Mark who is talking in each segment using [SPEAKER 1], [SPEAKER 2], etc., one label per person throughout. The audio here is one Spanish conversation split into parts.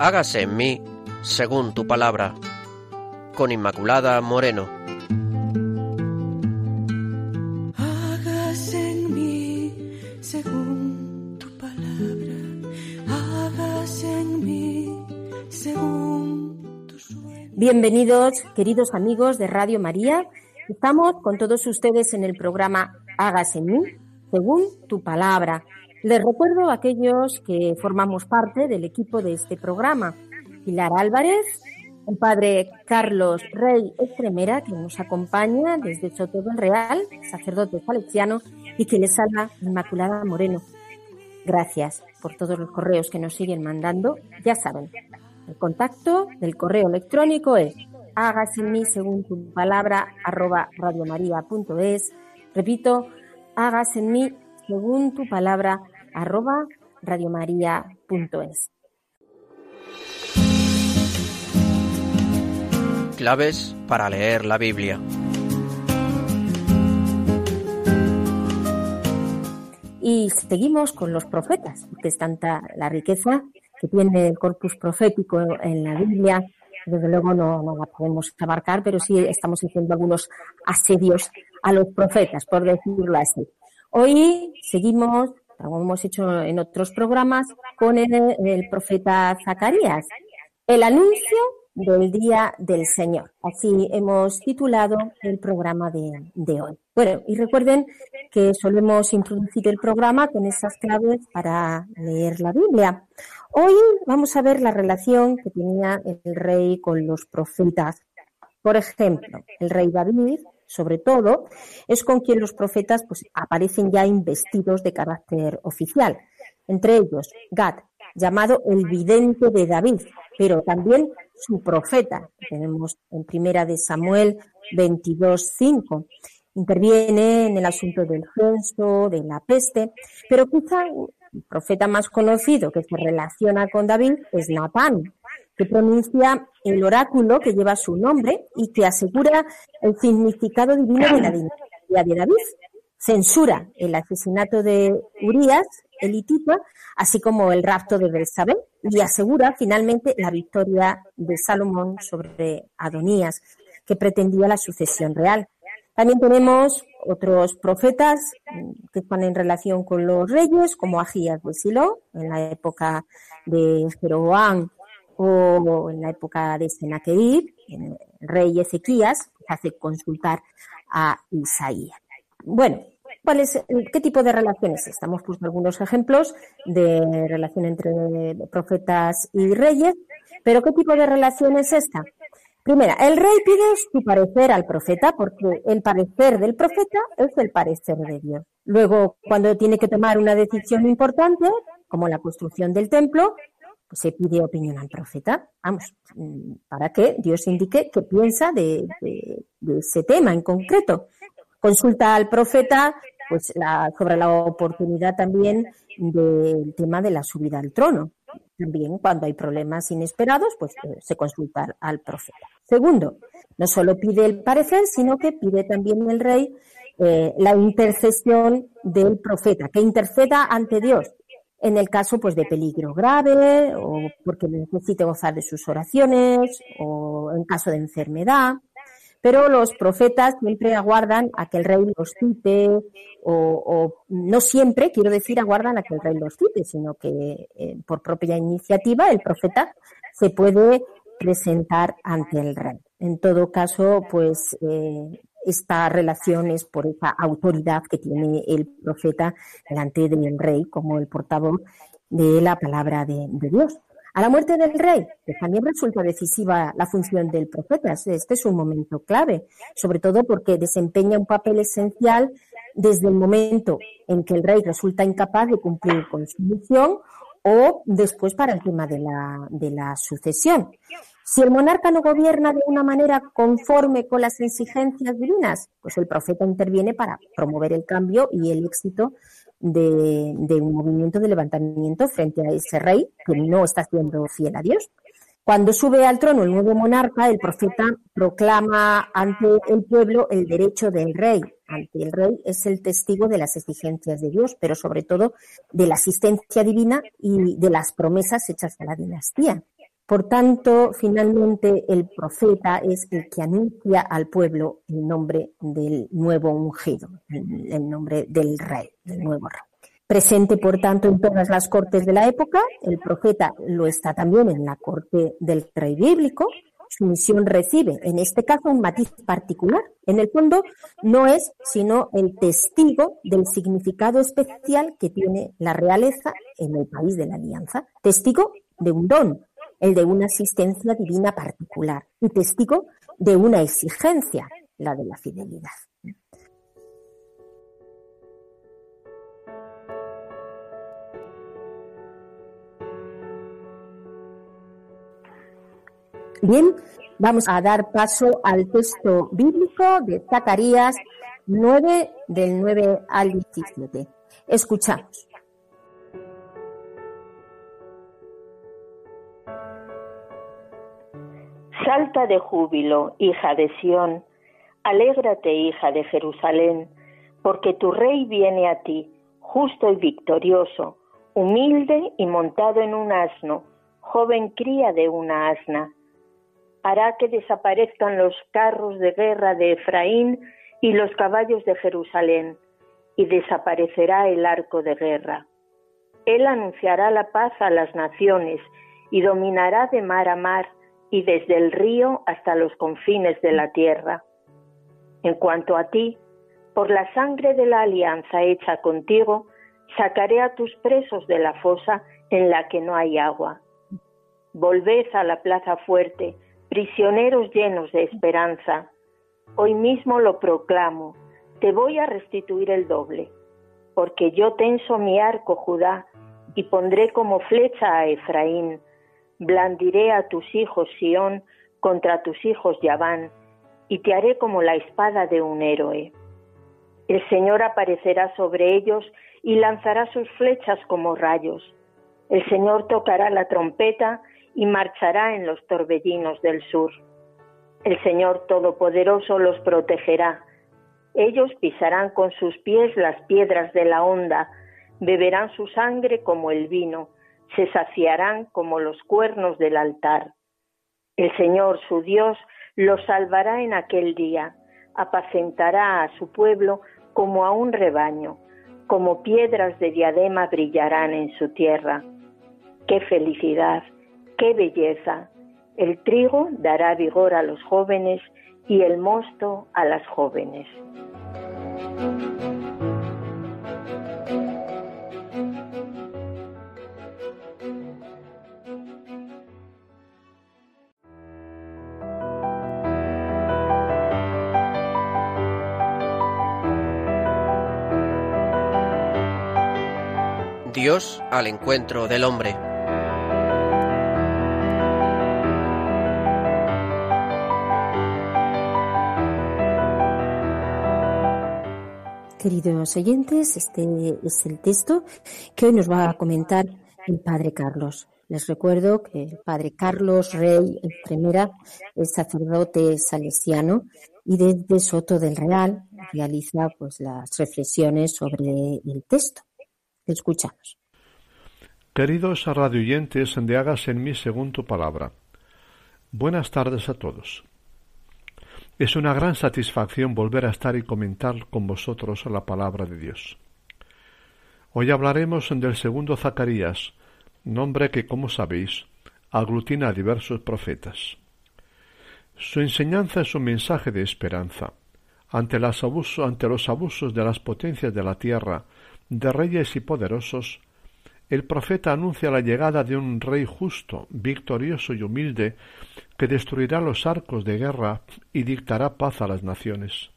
[SPEAKER 1] hágase en mí según tu palabra. Con Inmaculada Moreno.
[SPEAKER 2] Hágase en mí según tu palabra. Hágase en mí según tu sueño.
[SPEAKER 3] Bienvenidos, queridos amigos de Radio María. Estamos con todos ustedes en el programa Hágase en mí según tu palabra. Les recuerdo a aquellos que formamos parte del equipo de este programa. Pilar Álvarez, el padre Carlos Rey Estremera, que nos acompaña desde Soto del Real, sacerdote salesiano, y que les habla Inmaculada Moreno. Gracias por todos los correos que nos siguen mandando. Ya saben, el contacto del correo electrónico es hágase en mí según tu palabra arroba radiomaria.es. Repito, hágase en mí según tu palabra arroba radiomaria.es.
[SPEAKER 1] Claves para leer la Biblia.
[SPEAKER 3] Y seguimos con los profetas, que es tanta la riqueza que tiene el corpus profético en la Biblia. Desde luego no, no la podemos abarcar, pero sí estamos haciendo algunos asedios a los profetas, por decirlo así. Hoy seguimos, como hemos hecho en otros programas, con el, el profeta Zacarías. El anuncio del Día del Señor. Así hemos titulado el programa de, de, hoy. Bueno, y recuerden que solemos introducir el programa con esas claves para leer la Biblia. Hoy vamos a ver la relación que tenía el rey con los profetas. Por ejemplo, el rey David, sobre todo, es con quien los profetas pues, aparecen ya investidos de carácter oficial. Entre ellos, Gad, llamado el vidente de David, pero también su profeta. Tenemos en primera de Samuel 22.5. Interviene en el asunto del censo, de la peste, pero quizá el profeta más conocido que se relaciona con David es Natán, que pronuncia el oráculo que lleva su nombre y que asegura el significado divino de la dinastía de David. Censura el asesinato de Urias, elitita, así como el rapto de Belsabé, y asegura finalmente la victoria de Salomón sobre Adonías, que pretendía la sucesión real. También tenemos otros profetas que están en relación con los reyes, como Agías de Silo, en la época de Jeroboam, o en la época de Senaquerib, el rey Ezequías, hace consultar a Isaías. Bueno, ¿cuál es, ¿qué tipo de relaciones? Estamos puesto algunos ejemplos de relación entre profetas y reyes, pero ¿qué tipo de relación es esta? Primera, el rey pide su parecer al profeta porque el parecer del profeta es el parecer de Dios. Luego, cuando tiene que tomar una decisión importante, como la construcción del templo, se pide opinión al profeta, vamos, para que Dios indique qué piensa de, ese tema en concreto. Consulta al profeta pues la, sobre la oportunidad también del tema de la subida al trono. También cuando hay problemas inesperados, pues eh, se consulta al profeta. Segundo, no solo pide el parecer, sino que pide también el rey eh, la intercesión del profeta, que interceda ante Dios en el caso pues de peligro grave o porque necesite gozar de sus oraciones o en caso de enfermedad. Pero los profetas siempre aguardan a que el rey los cite o, o no siempre, quiero decir, aguardan a que el rey los cite, sino que eh, por propia iniciativa el profeta se puede presentar ante el rey. En todo caso, pues eh, esta relación es por esa autoridad que tiene el profeta delante del rey como el portavoz de la palabra de, de, Dios. A la muerte del rey, que también resulta decisiva la función del profeta. Este es un momento clave, sobre todo porque desempeña un papel esencial desde el momento en que el rey resulta incapaz de cumplir con su misión o después para el tema de la, de la sucesión. Si el monarca no gobierna de una manera conforme con las exigencias divinas, pues el profeta interviene para promover el cambio y el éxito de, un movimiento de levantamiento frente a ese rey que no está siendo fiel a Dios. Cuando sube al trono el nuevo monarca, el profeta proclama ante el pueblo el derecho del rey. Ante el rey es el testigo de las exigencias de Dios, pero sobre todo de la asistencia divina y de las promesas hechas a la dinastía. Por tanto, finalmente el profeta es el que anuncia al pueblo el nombre del nuevo ungido, el nombre del rey, del nuevo rey. Presente, por tanto, en todas las cortes de la época, el profeta lo está también en la corte del rey bíblico, su misión recibe, en este caso, un matiz particular. En el fondo, no es sino el testigo del significado especial que tiene la realeza en el país de la alianza. Testigo de un don, el de una asistencia divina particular, y testigo de una exigencia, la de la fidelidad. Bien, vamos a dar paso al texto bíblico de Zacarías 9, del 9 al 17. Escuchamos.
[SPEAKER 4] Salta de júbilo, hija de Sión, alégrate, hija de Jerusalén, porque tu rey viene a ti, justo y victorioso, humilde y montado en un asno, joven cría de una asna. Hará que desaparezcan los carros de guerra de Efraín y los caballos de Jerusalén, y desaparecerá el arco de guerra. Él anunciará la paz a las naciones y dominará de mar a mar y desde el río hasta los confines de la tierra. En cuanto a ti, por la sangre de la alianza hecha contigo, sacaré a tus presos de la fosa en la que no hay agua. Volved a la plaza fuerte, prisioneros llenos de esperanza. Hoy mismo lo proclamo, te voy a restituir el doble, porque yo tenso mi arco, Judá, y pondré como flecha a Efraín, blandiré a tus hijos, Sión, contra tus hijos, Yaván, y te haré como la espada de un héroe. El Señor aparecerá sobre ellos y lanzará sus flechas como rayos. El Señor tocará la trompeta y marchará en los torbellinos del sur. El Señor Todopoderoso los protegerá. Ellos pisarán con sus pies las piedras de la honda, beberán su sangre como el vino, se saciarán como los cuernos del altar. El Señor, su Dios, los salvará en aquel día, apacentará a su pueblo como a un rebaño, como piedras de diadema brillarán en su tierra. ¡Qué felicidad! ¡Qué belleza! El trigo dará vigor a los jóvenes y el mosto a las jóvenes.
[SPEAKER 1] Dios al encuentro del hombre.
[SPEAKER 3] Queridos oyentes, este es el texto que hoy nos va a comentar el Padre Carlos. Les recuerdo que el Padre Carlos Rey Primera es sacerdote salesiano y desde Soto del Real realiza pues las reflexiones sobre el texto. Escuchamos.
[SPEAKER 5] Queridos radioyentes de Hagas en mí según tu palabra. Buenas tardes a todos. Es una gran satisfacción volver a estar y comentar con vosotros la palabra de Dios. Hoy hablaremos del segundo Zacarías, nombre que, como sabéis, aglutina a diversos profetas. Su enseñanza es un mensaje de esperanza. Ante, ante los abusos de las potencias de la tierra, de reyes y poderosos, el profeta anuncia la llegada de un rey justo, victorioso y humilde, que destruirá los arcos de guerra y dictará paz a las naciones.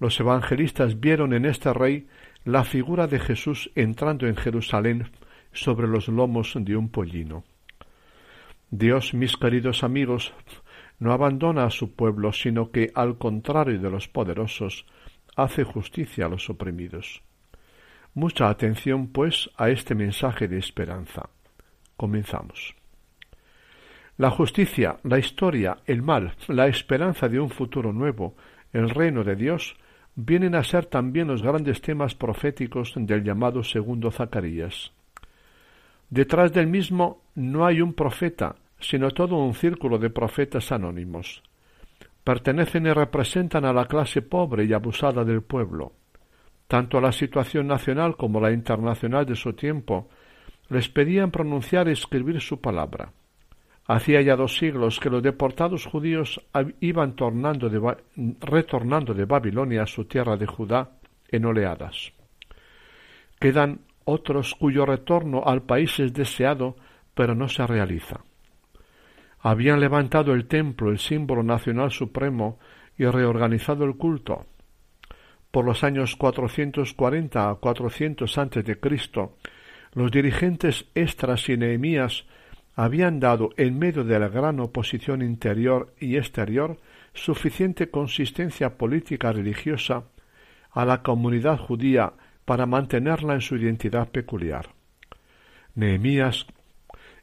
[SPEAKER 5] Los evangelistas vieron en este rey la figura de Jesús entrando en Jerusalén sobre los lomos de un pollino. Dios, mis queridos amigos, no abandona a su pueblo, sino que, al contrario de los poderosos, hace justicia a los oprimidos. Mucha atención, pues, a este mensaje de esperanza. Comenzamos. La justicia, la historia, el mal, la esperanza de un futuro nuevo, el reino de Dios, vienen a ser también los grandes temas proféticos del llamado segundo Zacarías. Detrás del mismo no hay un profeta, sino todo un círculo de profetas anónimos. Pertenecen y representan a la clase pobre y abusada del pueblo. Tanto la situación nacional como la internacional de su tiempo les pedían pronunciar y escribir su palabra. Hacía ya dos siglos que los deportados judíos iban retornando de Babilonia a su tierra de Judá en oleadas. Quedan otros cuyo retorno al país es deseado, pero no se realiza. Habían levantado el templo, el símbolo nacional supremo, y reorganizado el culto. Por los años 440 a 400 antes de Cristo, los dirigentes Estras y Nehemías habían dado, en medio de la gran oposición interior y exterior, suficiente consistencia política religiosa a la comunidad judía para mantenerla en su identidad peculiar. Nehemías,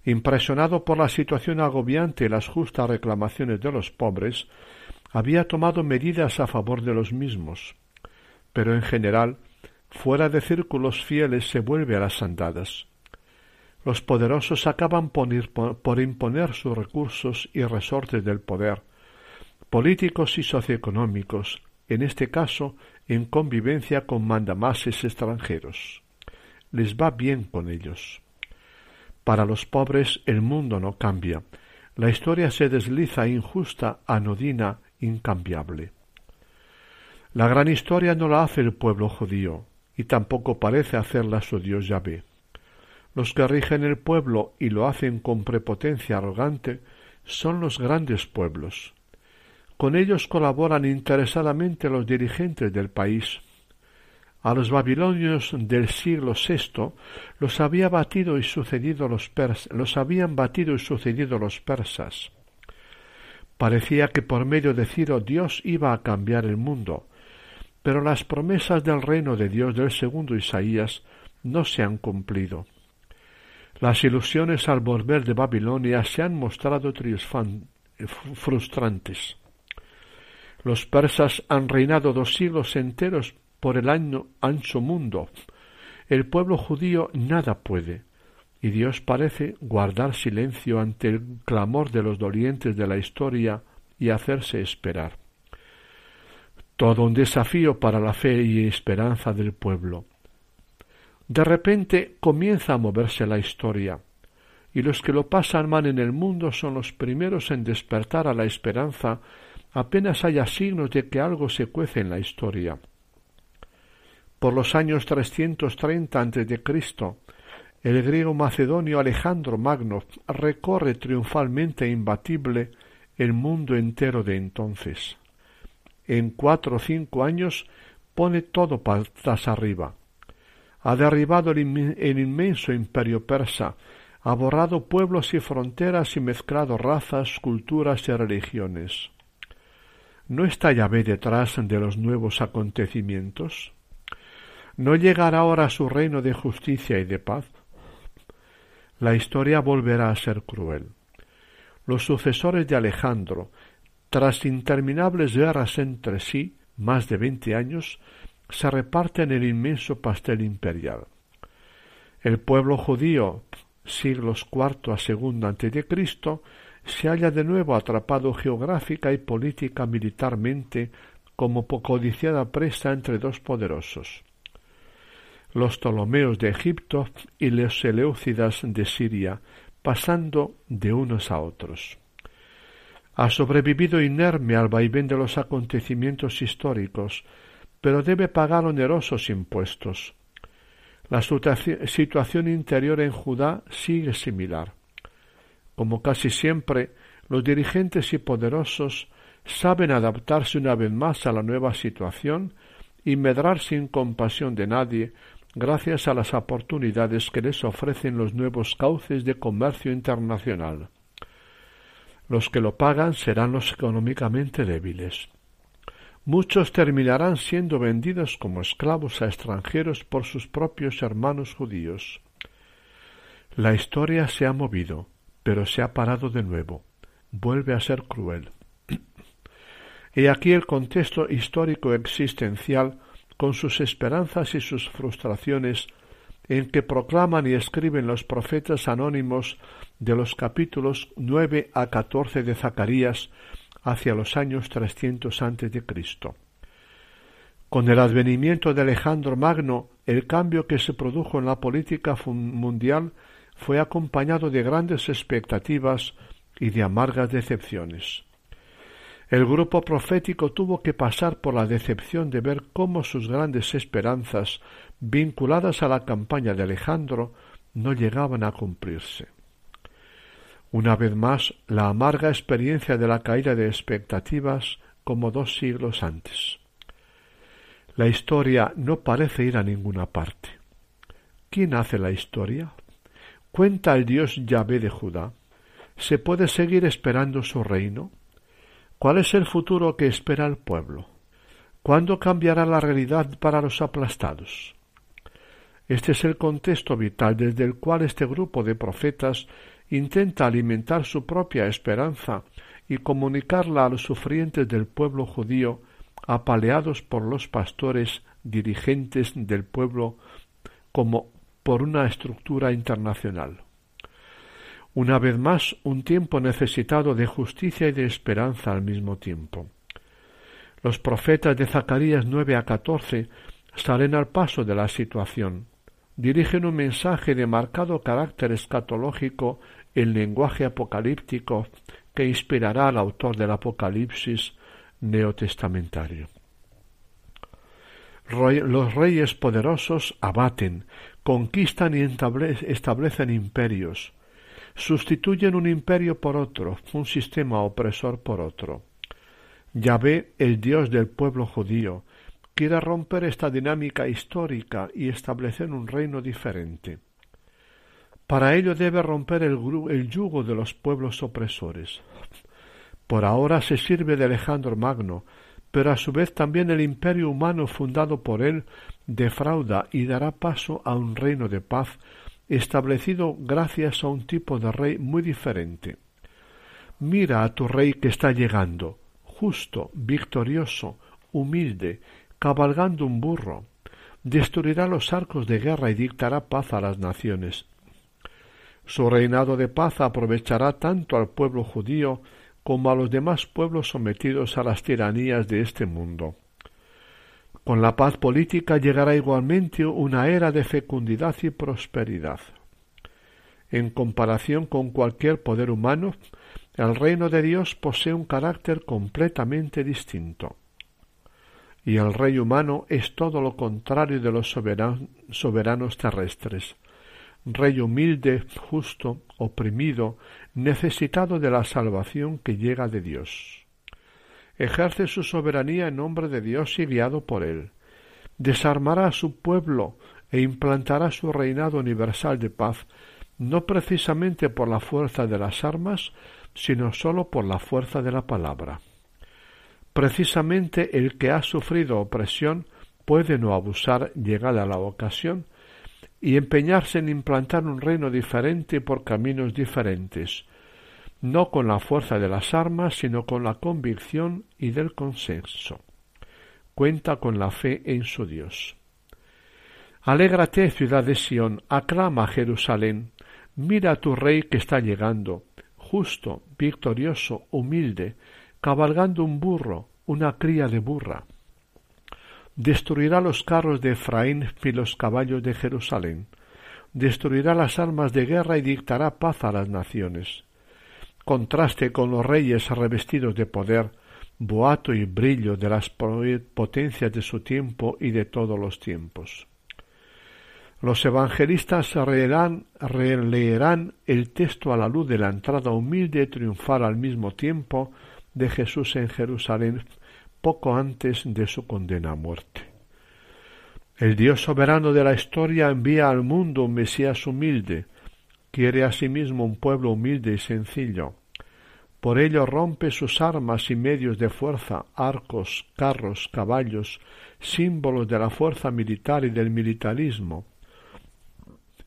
[SPEAKER 5] impresionado por la situación agobiante y las justas reclamaciones de los pobres, había tomado medidas a favor de los mismos, pero en general, fuera de círculos fieles se vuelve a las andadas. Los poderosos acaban por imponer sus recursos y resortes del poder, políticos y socioeconómicos, en este caso en convivencia con mandamases extranjeros. Les va bien con ellos. Para los pobres el mundo no cambia. La historia se desliza injusta, anodina, incambiable. La gran historia no la hace el pueblo judío, y tampoco parece hacerla su Dios Yahvé. Los que rigen el pueblo y lo hacen con prepotencia arrogante son los grandes pueblos. Con ellos colaboran interesadamente los dirigentes del país. A los babilonios del siglo VI los había batido y sucedido los los habían batido y sucedido los persas. Parecía que por medio de Ciro Dios iba a cambiar el mundo, pero las promesas del reino de Dios del segundo Isaías no se han cumplido. Las ilusiones al volver de Babilonia se han mostrado frustrantes. Los persas han reinado dos siglos enteros por el año ancho mundo. El pueblo judío nada puede, y Dios parece guardar silencio ante el clamor de los dolientes de la historia y hacerse esperar. Todo un desafío para la fe y esperanza del pueblo. De repente comienza a moverse la historia, y los que lo pasan mal en el mundo son los primeros en despertar a la esperanza apenas haya signos de que algo se cuece en la historia. Por los años 330 a.C., el griego macedonio Alejandro Magno recorre triunfalmente e imbatible el mundo entero de entonces. En cuatro o cinco años pone todo patas arriba ha derribado el, inmenso imperio persa, ha borrado pueblos y fronteras y mezclado razas, culturas y religiones. ¿No está Yahvé detrás de los nuevos acontecimientos? ¿No llegará ahora su reino de justicia y de paz? La historia volverá a ser cruel. Los sucesores de Alejandro, tras interminables guerras entre sí, más de veinte años, se reparten el inmenso pastel imperial. El pueblo judío, siglos IV a II antes de Cristo, se halla de nuevo atrapado geográfica y política militarmente como codiciada presa entre dos poderosos, los Ptolomeos de Egipto y los Seleucidas de Siria, pasando de unos a otros. Ha sobrevivido inerme al vaivén de los acontecimientos históricos, pero debe pagar onerosos impuestos. La situación interior en Judá sigue similar. Como casi siempre, los dirigentes y poderosos saben adaptarse una vez más a la nueva situación y medrar sin compasión de nadie gracias a las oportunidades que les ofrecen los nuevos cauces de comercio internacional. Los que lo pagan serán los económicamente débiles. Muchos terminarán siendo vendidos como esclavos a extranjeros por sus propios hermanos judíos. La historia se ha movido, pero se ha parado de nuevo. Vuelve a ser cruel. He aquí el contexto histórico existencial con sus esperanzas y sus frustraciones en que proclaman y escriben los profetas anónimos de los capítulos 9 a 14 de Zacarías hacia los años 300 antes de Cristo. Con el advenimiento de Alejandro Magno, el cambio que se produjo en la política mundial fue acompañado de grandes expectativas y de amargas decepciones. El grupo profético tuvo que pasar por la decepción de ver cómo sus grandes esperanzas, vinculadas a la campaña de Alejandro, no llegaban a cumplirse. Una vez más, la amarga experiencia de la caída de expectativas como dos siglos antes. La historia no parece ir a ninguna parte. ¿Quién hace la historia? ¿Cuenta el Dios Yahvé de Judá? ¿Se puede seguir esperando su reino? ¿Cuál es el futuro que espera el pueblo? ¿Cuándo cambiará la realidad para los aplastados? Este es el contexto vital desde el cual este grupo de profetas intenta alimentar su propia esperanza y comunicarla a los sufrientes del pueblo judío apaleados por los pastores dirigentes del pueblo como por una estructura internacional. Una vez más, un tiempo necesitado de justicia y de esperanza al mismo tiempo. Los profetas de Zacarías 9 a 14 salen al paso de la situación, dirigen un mensaje de marcado carácter escatológico en lenguaje apocalíptico que inspirará al autor del Apocalipsis neotestamentario. Los reyes poderosos abaten, conquistan y establecen imperios, sustituyen un imperio por otro, un sistema opresor por otro. Yahvé, el Dios del pueblo judío, quiere romper esta dinámica histórica y establecer un reino diferente. Para ello debe romper el, el, yugo de los pueblos opresores. Por ahora se sirve de Alejandro Magno, pero a su vez también el imperio humano fundado por él defrauda y dará paso a un reino de paz establecido gracias a un tipo de rey muy diferente. Mira a tu rey que está llegando, justo, victorioso, humilde, cabalgando un burro. Destruirá los arcos de guerra y dictará paz a las naciones. Su reinado de paz aprovechará tanto al pueblo judío como a los demás pueblos sometidos a las tiranías de este mundo. Con la paz política llegará igualmente una era de fecundidad y prosperidad. En comparación con cualquier poder humano, el reino de Dios posee un carácter completamente distinto. Y el rey humano es todo lo contrario de los soberanos terrestres. Rey humilde, justo, oprimido, necesitado de la salvación que llega de Dios ejerce su soberanía en nombre de Dios y guiado por él. Desarmará a su pueblo e implantará su reinado universal de paz, no precisamente por la fuerza de las armas, sino sólo por la fuerza de la palabra. Precisamente el que ha sufrido opresión puede no abusar llegada la ocasión y empeñarse en implantar un reino diferente por caminos diferentes, no con la fuerza de las armas, sino con la convicción y del consenso. Cuenta con la fe en su Dios. Alégrate, ciudad de Sión, aclama Jerusalén, mira a tu rey que está llegando, justo, victorioso, humilde, cabalgando un burro, una cría de burra. Destruirá los carros de Efraín y los caballos de Jerusalén. Destruirá las armas de guerra y dictará paz a las naciones contraste con los reyes revestidos de poder, boato y brillo de las potencias de su tiempo y de todos los tiempos. Los evangelistas releerán, releerán el texto a la luz de la entrada humilde y triunfal al mismo tiempo de Jesús en Jerusalén poco antes de su condena a muerte. El Dios soberano de la historia envía al mundo un Mesías humilde, quiere asimismo un pueblo humilde y sencillo. Por ello rompe sus armas y medios de fuerza, arcos, carros, caballos, símbolos de la fuerza militar y del militarismo.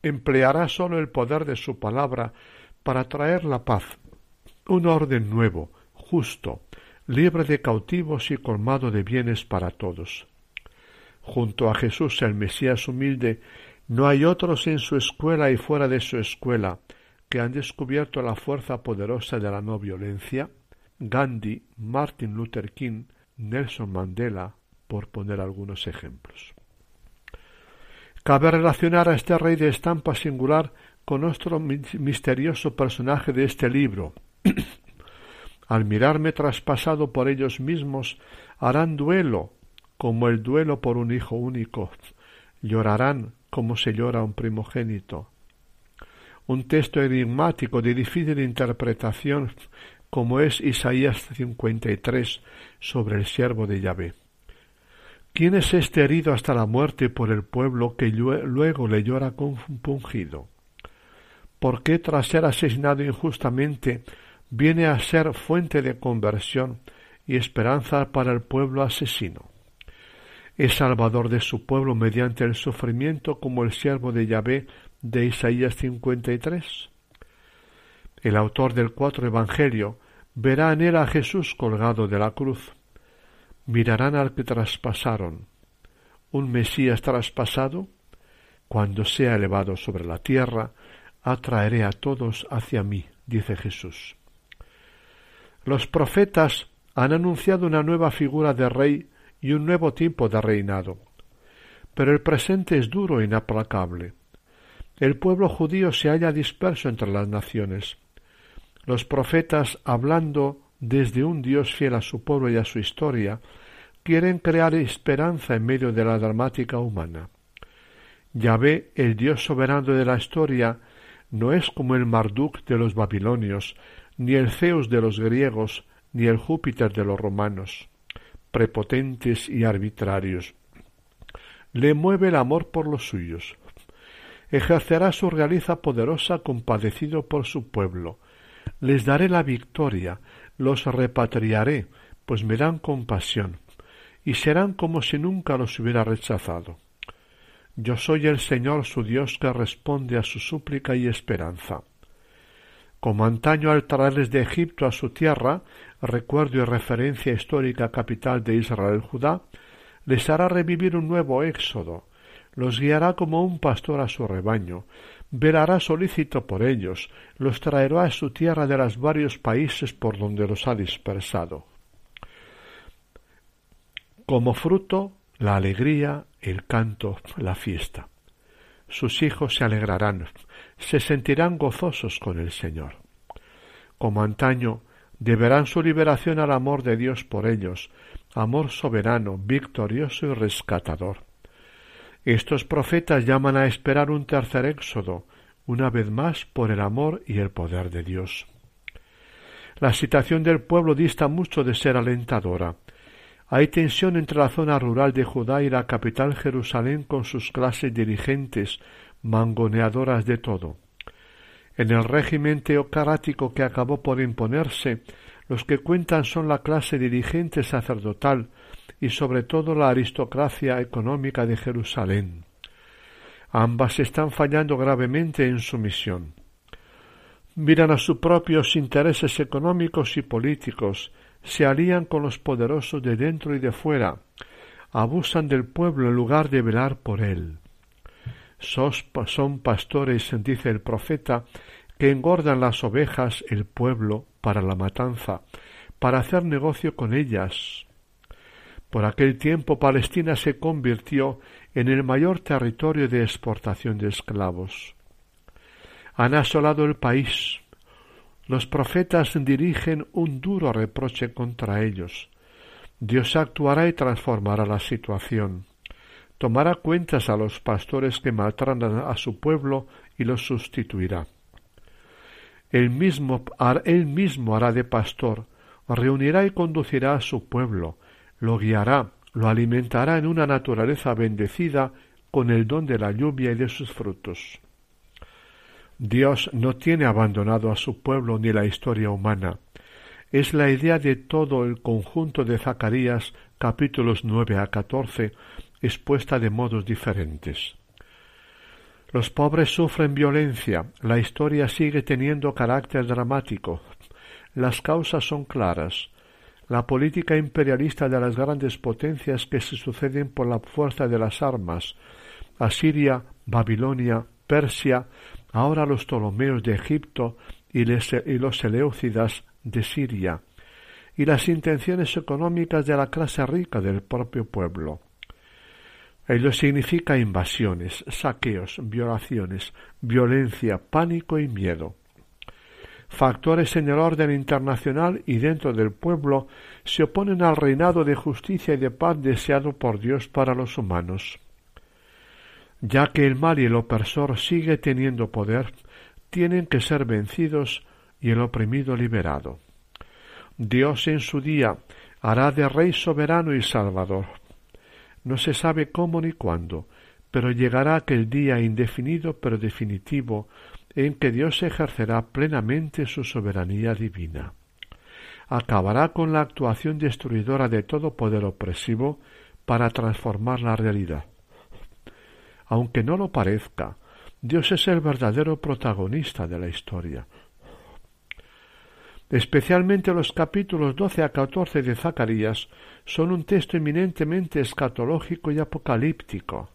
[SPEAKER 5] Empleará sólo el poder de su palabra para traer la paz, un orden nuevo, justo, libre de cautivos y colmado de bienes para todos. Junto a Jesús el Mesías humilde no hay otros en su escuela y fuera de su escuela, que han descubierto la fuerza poderosa de la no violencia, Gandhi, Martin Luther King, Nelson Mandela, por poner algunos ejemplos. Cabe relacionar a este rey de estampa singular con otro misterioso personaje de este libro. Al mirarme traspasado por ellos mismos, harán duelo, como el duelo por un hijo único, llorarán como se llora un primogénito. Un texto enigmático de difícil interpretación, como es Isaías 53 sobre el siervo de Yahvé. ¿Quién es este herido hasta la muerte por el pueblo que luego le llora compungido? ¿Por qué tras ser asesinado injustamente viene a ser fuente de conversión y esperanza para el pueblo asesino? ¿Es salvador de su pueblo mediante el sufrimiento como el siervo de Yahvé de Isaías 53? El autor del cuatro Evangelio verá en él a Jesús colgado de la cruz mirarán al que traspasaron. Un Mesías traspasado, cuando sea elevado sobre la tierra, atraeré a todos hacia mí, dice Jesús. Los profetas han anunciado una nueva figura de rey y un nuevo tipo de reinado. Pero el presente es duro e inaplacable. El pueblo judío se halla disperso entre las naciones. Los profetas, hablando desde un Dios fiel a su pueblo y a su historia, quieren crear esperanza en medio de la dramática humana. Yahvé, el Dios soberano de la historia, no es como el Marduk de los babilonios, ni el Zeus de los griegos, ni el Júpiter de los romanos, prepotentes y arbitrarios. Le mueve el amor por los suyos. Ejercerá su realiza poderosa compadecido por su pueblo. Les daré la victoria, los repatriaré, pues me dan compasión, y serán como si nunca los hubiera rechazado. Yo soy el Señor su Dios que responde a su súplica y esperanza. Como antaño al traerles de Egipto a su tierra, recuerdo y referencia histórica capital de Israel Judá, les hará revivir un nuevo éxodo, los guiará como un pastor a su rebaño, velará solícito por ellos, los traerá a su tierra de los varios países por donde los ha dispersado. Como fruto, la alegría, el canto, la fiesta. Sus hijos se alegrarán, se sentirán gozosos con el Señor. Como antaño, deberán su liberación al amor de Dios por ellos, amor soberano, victorioso y rescatador. Estos profetas llaman a esperar un tercer éxodo, una vez más por el amor y el poder de Dios. La situación del pueblo dista mucho de ser alentadora. Hay tensión entre la zona rural de Judá y la capital Jerusalén con sus clases dirigentes, mangoneadoras de todo. En el régimen teocrático que acabó por imponerse, los que cuentan son la clase dirigente sacerdotal, y sobre todo la aristocracia económica de Jerusalén. Ambas están fallando gravemente en su misión. Miran a sus propios intereses económicos y políticos, se alían con los poderosos de dentro y de fuera, abusan del pueblo en lugar de velar por él. son pastores, dice el profeta, que engordan las ovejas el pueblo para la matanza, para hacer negocio con ellas, por aquel tiempo Palestina se convirtió en el mayor territorio de exportación de esclavos. Han asolado el país. Los profetas dirigen un duro reproche contra ellos. Dios actuará y transformará la situación. Tomará cuentas a los pastores que maltratan a su pueblo y los sustituirá. Él mismo, él mismo hará de pastor, reunirá y conducirá a su pueblo, lo guiará, lo alimentará en una naturaleza bendecida con el don de la lluvia y de sus frutos. Dios no tiene abandonado a su pueblo ni la historia humana. Es la idea de todo el conjunto de Zacarías capítulos nueve a catorce expuesta de modos diferentes. Los pobres sufren violencia, la historia sigue teniendo carácter dramático, las causas son claras, la política imperialista de las grandes potencias que se suceden por la fuerza de las armas, Asiria, Babilonia, Persia, ahora los Ptolomeos de Egipto y los Seleucidas de Siria, y las intenciones económicas de la clase rica del propio pueblo. Ello significa invasiones, saqueos, violaciones, violencia, pánico y miedo. Factores en el orden internacional y dentro del pueblo se oponen al reinado de justicia y de paz deseado por Dios para los humanos. Ya que el mal y el opresor sigue teniendo poder, tienen que ser vencidos y el oprimido liberado. Dios en su día hará de Rey soberano y Salvador. No se sabe cómo ni cuándo, pero llegará aquel día indefinido pero definitivo en que Dios ejercerá plenamente su soberanía divina. Acabará con la actuación destruidora de todo poder opresivo para transformar la realidad. Aunque no lo parezca, Dios es el verdadero protagonista de la historia. Especialmente los capítulos 12 a 14 de Zacarías son un texto eminentemente escatológico y apocalíptico.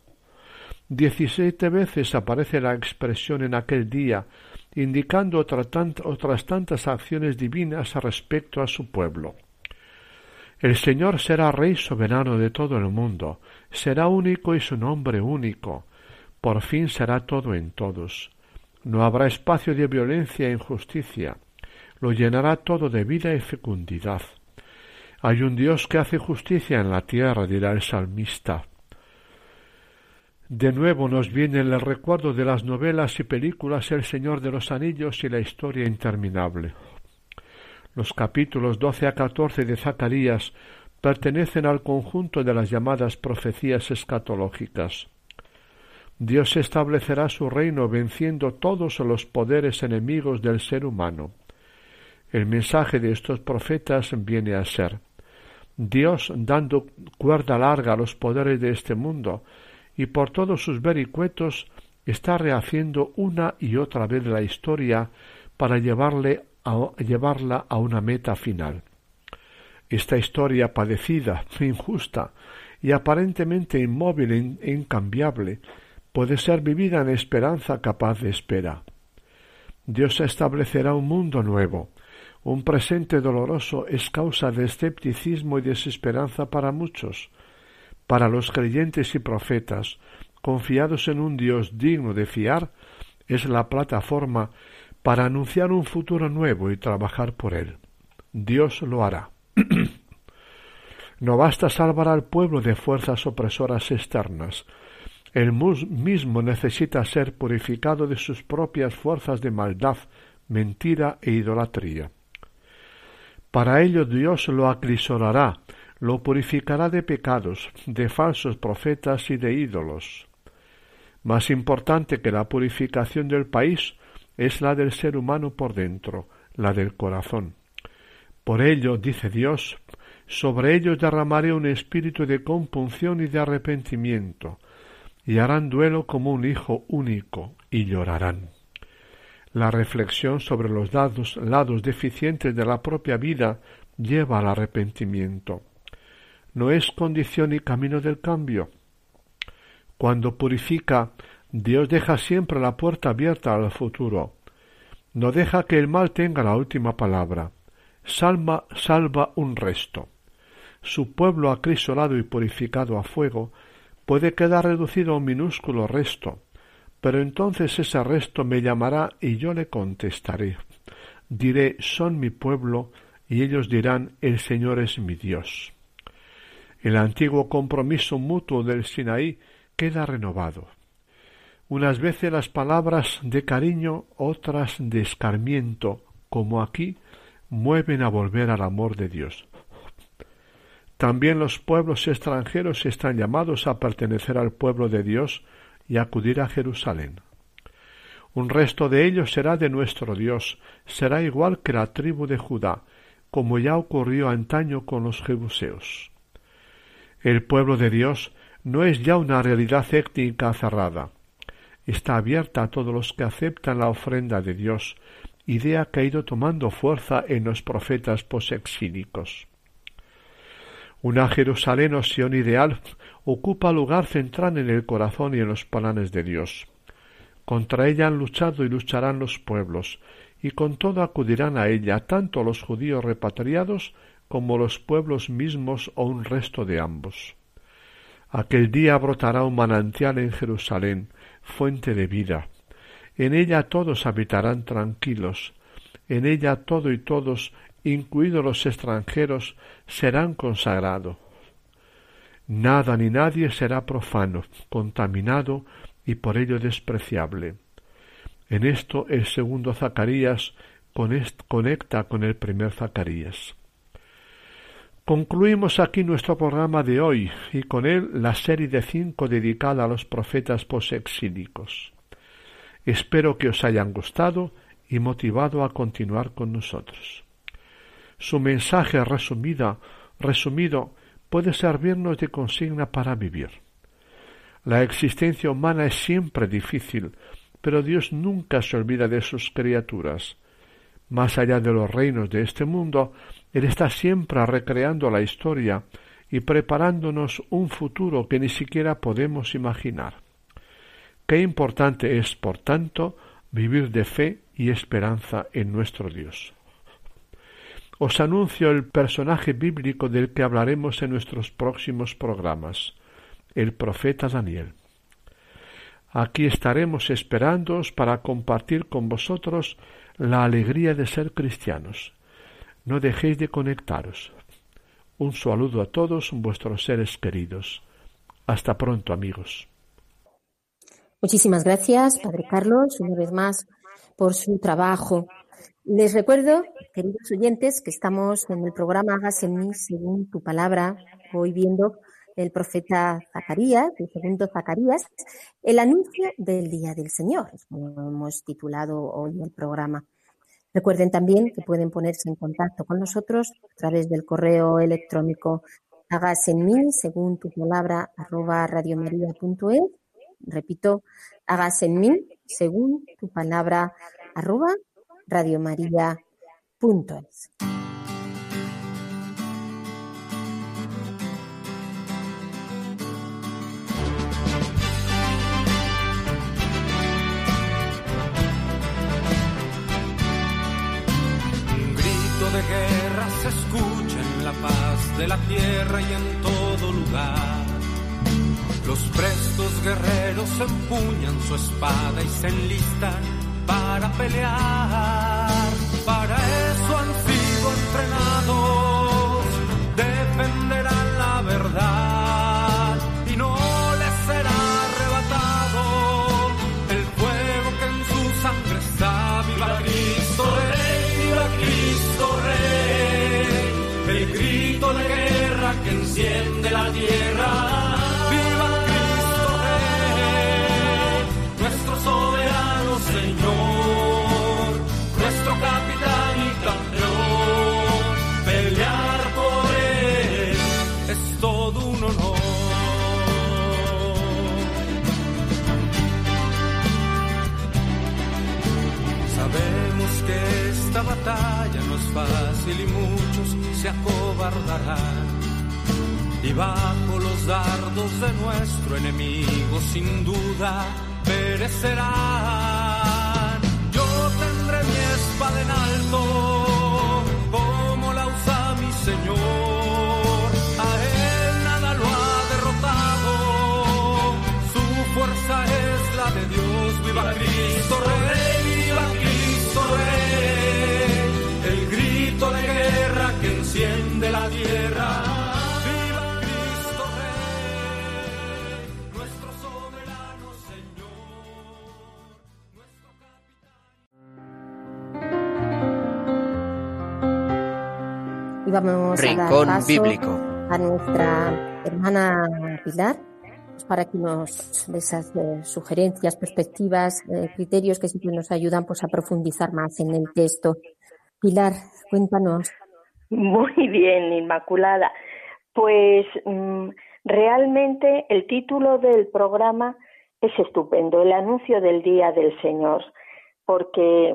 [SPEAKER 5] Diecisiete veces aparece la expresión en aquel día, indicando otras tantas acciones divinas respecto a su pueblo. El Señor será Rey soberano de todo el mundo, será único y su nombre único, por fin será todo en todos. No habrá espacio de violencia e injusticia, lo llenará todo de vida y fecundidad. Hay un Dios que hace justicia en la tierra, dirá el salmista. De nuevo nos viene el recuerdo de las novelas y películas El Señor de los Anillos y la historia interminable. Los capítulos doce a catorce de Zacarías pertenecen al conjunto de las llamadas profecías escatológicas. Dios establecerá su reino venciendo todos los poderes enemigos del ser humano. El mensaje de estos profetas viene a ser Dios dando cuerda larga a los poderes de este mundo y por todos sus vericuetos está rehaciendo una y otra vez la historia para llevarla a una meta final. Esta historia padecida, injusta y aparentemente inmóvil e incambiable puede ser vivida en esperanza capaz de espera. Dios establecerá un mundo nuevo, un presente doloroso es causa de escepticismo y desesperanza para muchos. Para los creyentes y profetas, confiados en un Dios digno de fiar, es la plataforma para anunciar un futuro nuevo y trabajar por él. Dios lo hará. no basta salvar al pueblo de fuerzas opresoras externas. El mismo necesita ser purificado de sus propias fuerzas de maldad, mentira e idolatría. Para ello Dios lo acrisolará, lo purificará de pecados, de falsos profetas y de ídolos. Más importante que la purificación del país es la del ser humano por dentro, la del corazón. Por ello, dice Dios, sobre ellos derramaré un espíritu de compunción y de arrepentimiento, y harán duelo como un hijo único, y llorarán. La reflexión sobre los lados, lados deficientes de la propia vida lleva al arrepentimiento. No es condición y camino del cambio. Cuando purifica, Dios deja siempre la puerta abierta al futuro. No deja que el mal tenga la última palabra. Salva, salva un resto. Su pueblo acrisolado y purificado a fuego puede quedar reducido a un minúsculo resto, pero entonces ese resto me llamará y yo le contestaré. Diré, son mi pueblo, y ellos dirán, el Señor es mi Dios. El antiguo compromiso mutuo del Sinaí queda renovado. Unas veces las palabras de cariño, otras de escarmiento, como aquí, mueven a volver al amor de Dios. También los pueblos extranjeros están llamados a pertenecer al pueblo de Dios y acudir a Jerusalén. Un resto de ellos será de nuestro Dios, será igual que la tribu de Judá, como ya ocurrió antaño con los jebuseos. El pueblo de Dios no es ya una realidad étnica cerrada. Está abierta a todos los que aceptan la ofrenda de Dios, idea que ha ido tomando fuerza en los profetas posexílicos. Una Jerusalén o Sion ideal ocupa lugar central en el corazón y en los planes de Dios. Contra ella han luchado y lucharán los pueblos, y con todo acudirán a ella tanto los judíos repatriados como los pueblos mismos o un resto de ambos. Aquel día brotará un manantial en Jerusalén, fuente de vida. En ella todos habitarán tranquilos, en ella todo y todos, incluidos los extranjeros, serán consagrados. Nada ni nadie será profano, contaminado y por ello despreciable. En esto el segundo Zacarías conecta con el primer Zacarías. Concluimos aquí nuestro programa de hoy y con él la serie de cinco dedicada a los profetas posexílicos. Espero que os hayan gustado y motivado a continuar con nosotros. Su mensaje resumida, resumido puede servirnos de consigna para vivir. La existencia humana es siempre difícil, pero Dios nunca se olvida de sus criaturas. Más allá de los reinos de este mundo, Él está siempre recreando la historia y preparándonos un futuro que ni siquiera podemos imaginar. Qué importante es, por tanto, vivir de fe y esperanza en nuestro Dios. Os anuncio el personaje bíblico del que hablaremos en nuestros próximos programas, el profeta Daniel. Aquí estaremos esperándoos para compartir con vosotros la alegría de ser cristianos. No dejéis de conectaros. Un saludo a todos vuestros seres queridos. Hasta pronto, amigos.
[SPEAKER 3] Muchísimas gracias, Padre Carlos, una vez más, por su trabajo. Les recuerdo, queridos oyentes, que estamos en el programa Hagas en mí según tu palabra, hoy viendo el profeta Zacarías, el segundo Zacarías, el anuncio del Día del Señor, como hemos titulado hoy el programa. Recuerden también que pueden ponerse en contacto con nosotros a través del correo electrónico hagas en mí según tu palabra arroba radiomaria.es. Repito, hagas en mí según tu palabra arroba radiomaria.es.
[SPEAKER 6] de guerra se escucha en la paz de la tierra y en todo lugar. Los prestos guerreros empuñan su espada y se enlistan para pelear. Los dardos de nuestro enemigo sin duda perecerán. Yo tendré mi espada en alto, como la usa mi Señor.
[SPEAKER 3] Vamos a dar paso
[SPEAKER 1] bíblico.
[SPEAKER 3] a nuestra hermana Pilar pues, para que nos dé esas eh, sugerencias, perspectivas, eh, criterios que siempre nos ayudan pues, a profundizar más en el texto. Pilar, cuéntanos.
[SPEAKER 4] Muy bien, Inmaculada. Pues mm, realmente el título del programa es estupendo, el anuncio del Día del Señor, porque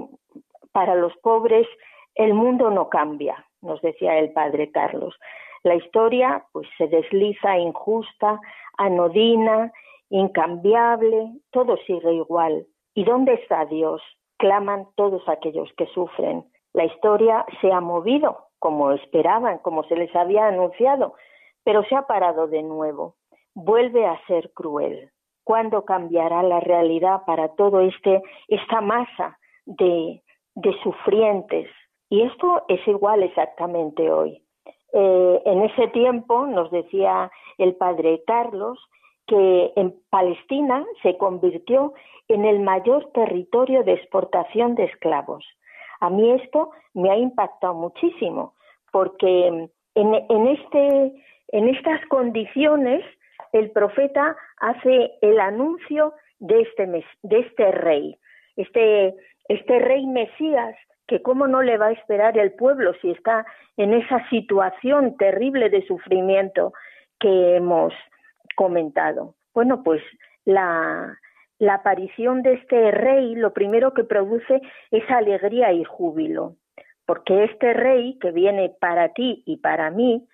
[SPEAKER 4] para los pobres el mundo no cambia, nos decía el padre Carlos. La historia pues se desliza injusta, anodina, incambiable, todo sigue igual ¿Y dónde está Dios? Claman todos aquellos que sufren. La historia se ha movido como esperaban, como se les había anunciado, pero se ha parado de nuevo. Vuelve a ser cruel. ¿Cuándo cambiará la realidad para todo este esta masa de, de sufrientes? Y esto es igual exactamente hoy. Eh, en ese tiempo nos decía el padre Carlos que en Palestina se convirtió en el mayor territorio de exportación de esclavos. A mí esto me ha impactado muchísimo, porque en, en, este, en estas condiciones el profeta hace el anuncio de este, de este rey, este, este rey Mesías, que cómo no le va a esperar el pueblo si está en esa situación terrible de sufrimiento que hemos comentado. Bueno, pues la, la aparición de este rey lo primero que produce es alegría y júbilo, porque este rey que viene para ti y para mí,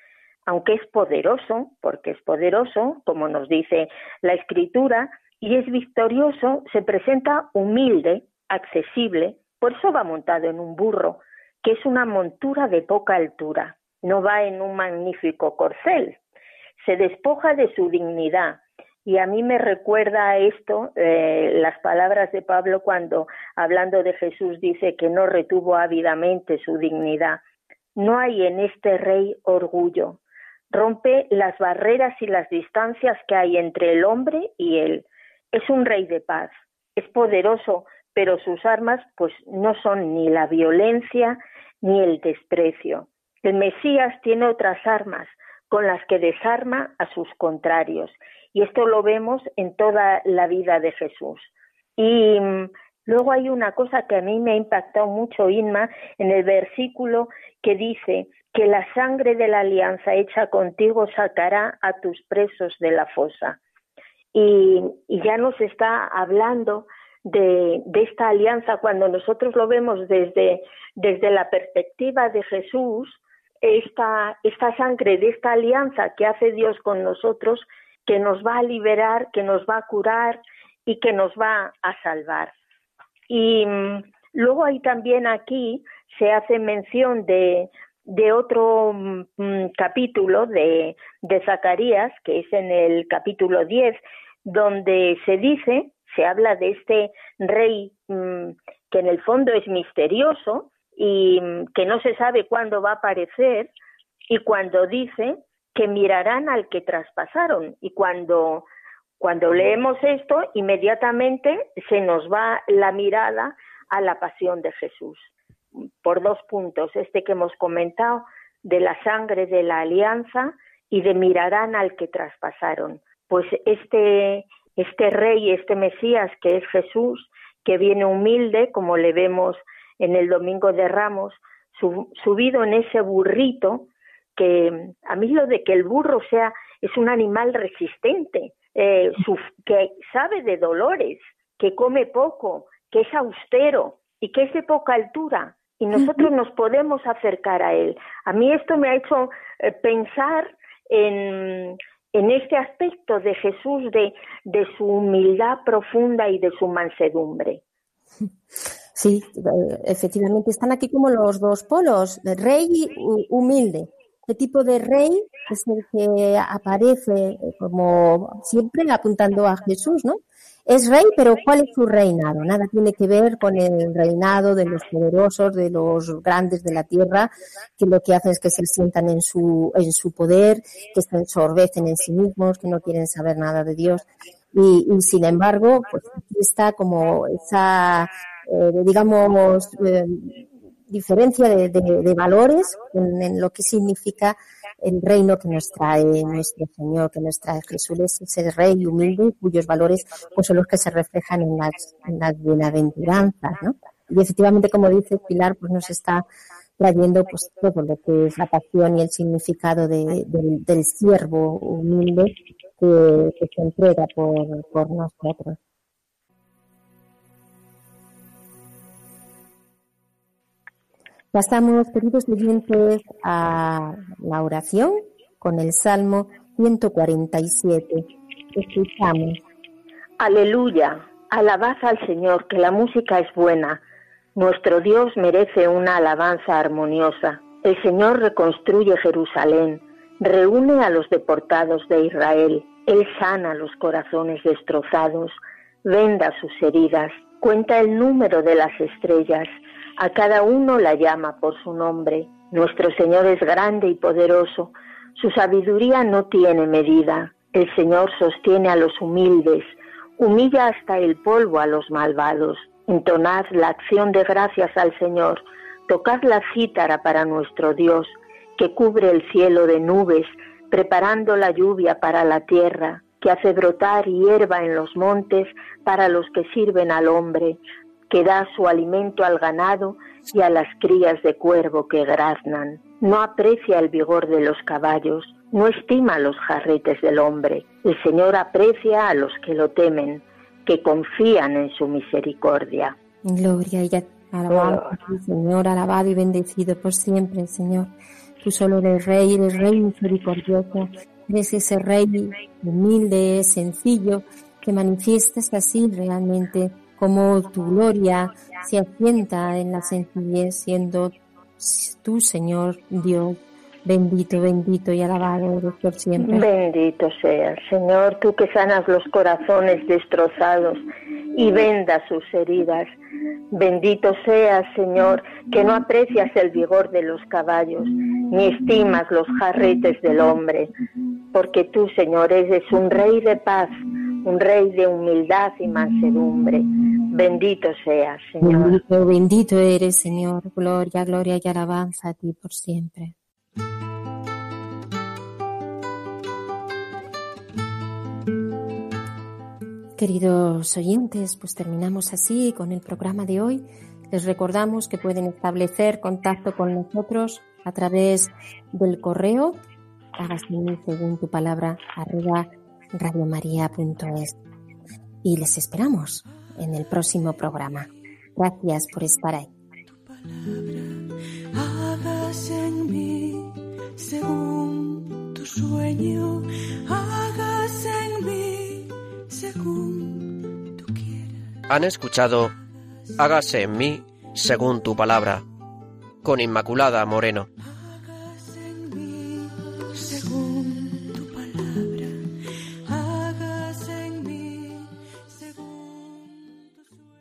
[SPEAKER 4] aunque es poderoso, porque es poderoso, como nos dice la escritura, y es victorioso, se presenta humilde, accesible, por eso va montado en un burro, que es una montura de poca altura, no va en un magnífico corcel, se despoja de su dignidad, y a mí me recuerda a esto eh, las palabras de Pablo cuando, hablando de Jesús, dice que no retuvo ávidamente su dignidad. No hay en este rey orgullo. Rompe las barreras y las distancias que hay entre el hombre y él. Es un rey de paz. Es poderoso, pero sus armas pues no son ni la violencia ni el desprecio. El Mesías tiene otras armas con las que desarma a sus contrarios y esto lo vemos en toda la vida de Jesús. Y mm, luego hay una cosa que a mí me ha impactado mucho, Inma, en el versículo que dice que la sangre de la alianza hecha contigo sacará a tus presos de la fosa. Y, ya nos está hablando de, esta alianza cuando nosotros lo vemos desde, desde la perspectiva de Jesús, esta, esta sangre de esta alianza que hace Dios con nosotros que nos va a liberar, que nos va a curar y que nos va a salvar. Y mm, luego hay también aquí, se hace mención de, de otro mm, mm, capítulo de, de Zacarías, que es en el capítulo 10, donde se dice, se habla de este rey que en el fondo es misterioso y que no se sabe cuándo va a aparecer, y cuando dice que mirarán al que traspasaron. Y cuando, cuando leemos esto, inmediatamente se nos va la mirada a la pasión de Jesús. Por dos puntos, este que hemos comentado, de la sangre de la alianza y de mirarán al que traspasaron. Pues este, este rey, este Mesías que es Jesús, que viene humilde, como le vemos en el Domingo de Ramos, subido en ese burrito, que a mí lo de que el burro sea es un animal resistente, eh, que sabe de dolores, que come poco, que es austero y que es de poca altura y nosotros nos podemos acercar a él. A mí esto me ha hecho eh, pensar en, en este aspecto de Jesús, de, de su humildad profunda y de su mansedumbre.
[SPEAKER 3] Sí, eh, efectivamente están aquí como los dos polos, rey humilde, este tipo de rey es el que aparece como siempre apuntando a Jesús, ¿no? Es rey, pero ¿cuál es su reinado? Nada tiene que ver con el reinado de los poderosos, de los grandes de la tierra, que lo que hacen es que se sientan en su, en su poder, que se ensorbecen en sí mismos, que no quieren saber nada de Dios. Y, sin embargo, pues aquí está como esa, eh, digamos, eh, diferencia de, valores en, lo que significa el reino que nos trae nuestro Señor, que nos trae Jesús, es ese rey humilde cuyos valores pues, son los que se reflejan en las, en las bienaventuranzas, ¿no? Y efectivamente, como dice Pilar, pues nos está trayendo pues todo lo que es la pasión y el significado del, siervo humilde que, se entrega por, por nosotros. Pasamos, queridos oyentes, a la oración con el Salmo 147. Escuchamos.
[SPEAKER 4] Aleluya, Alabad al Señor, que la música es buena. Nuestro Dios merece una alabanza armoniosa. El Señor reconstruye Jerusalén, reúne a los deportados de Israel. Él sana los corazones destrozados, venda sus heridas, cuenta el número de las estrellas, a cada uno la llama por su nombre. Nuestro Señor es grande y poderoso, su sabiduría no tiene medida. El Señor sostiene a los humildes, humilla hasta el polvo a los malvados. Entonad la acción de gracias al Señor, tocad la cítara para nuestro Dios, que cubre el cielo de nubes, preparando la lluvia para la tierra, que hace brotar hierba en los montes para los que sirven al hombre, que da su alimento al ganado y a las crías de cuervo que graznan. No aprecia el vigor de los caballos, no estima los jarretes del hombre. El Señor aprecia a los que lo temen, que confían en su misericordia.
[SPEAKER 3] Gloria y alabado, Señor, alabado y bendecido por siempre, Señor. Tú solo eres Rey, eres Rey misericordioso, eres ese Rey humilde, sencillo, que manifiestas así realmente como tu gloria se asienta en la sencillez, siendo tú, Señor Dios, Bendito, bendito y alabado por siempre.
[SPEAKER 4] Bendito sea, Señor, tú que sanas los corazones destrozados y vendas sus heridas. Bendito seas, Señor, que no aprecias el vigor de los caballos, ni estimas los jarretes del hombre, porque tú, Señor, eres un rey de paz, un rey de humildad y mansedumbre. Bendito seas, Señor.
[SPEAKER 3] Bendito, eres, Señor. Gloria, gloria y alabanza a ti por siempre. Queridos oyentes, pues terminamos así con el programa de hoy. Les recordamos que pueden establecer contacto con nosotros a través del correo hágase según tu palabra arroba radiomaria.es y les esperamos en el próximo programa. Gracias por estar ahí.
[SPEAKER 2] Hágase en mí según tu sueño, hágase en mí según tú quieras.
[SPEAKER 1] Han escuchado Hágase en mí según tu palabra con Inmaculada Moreno.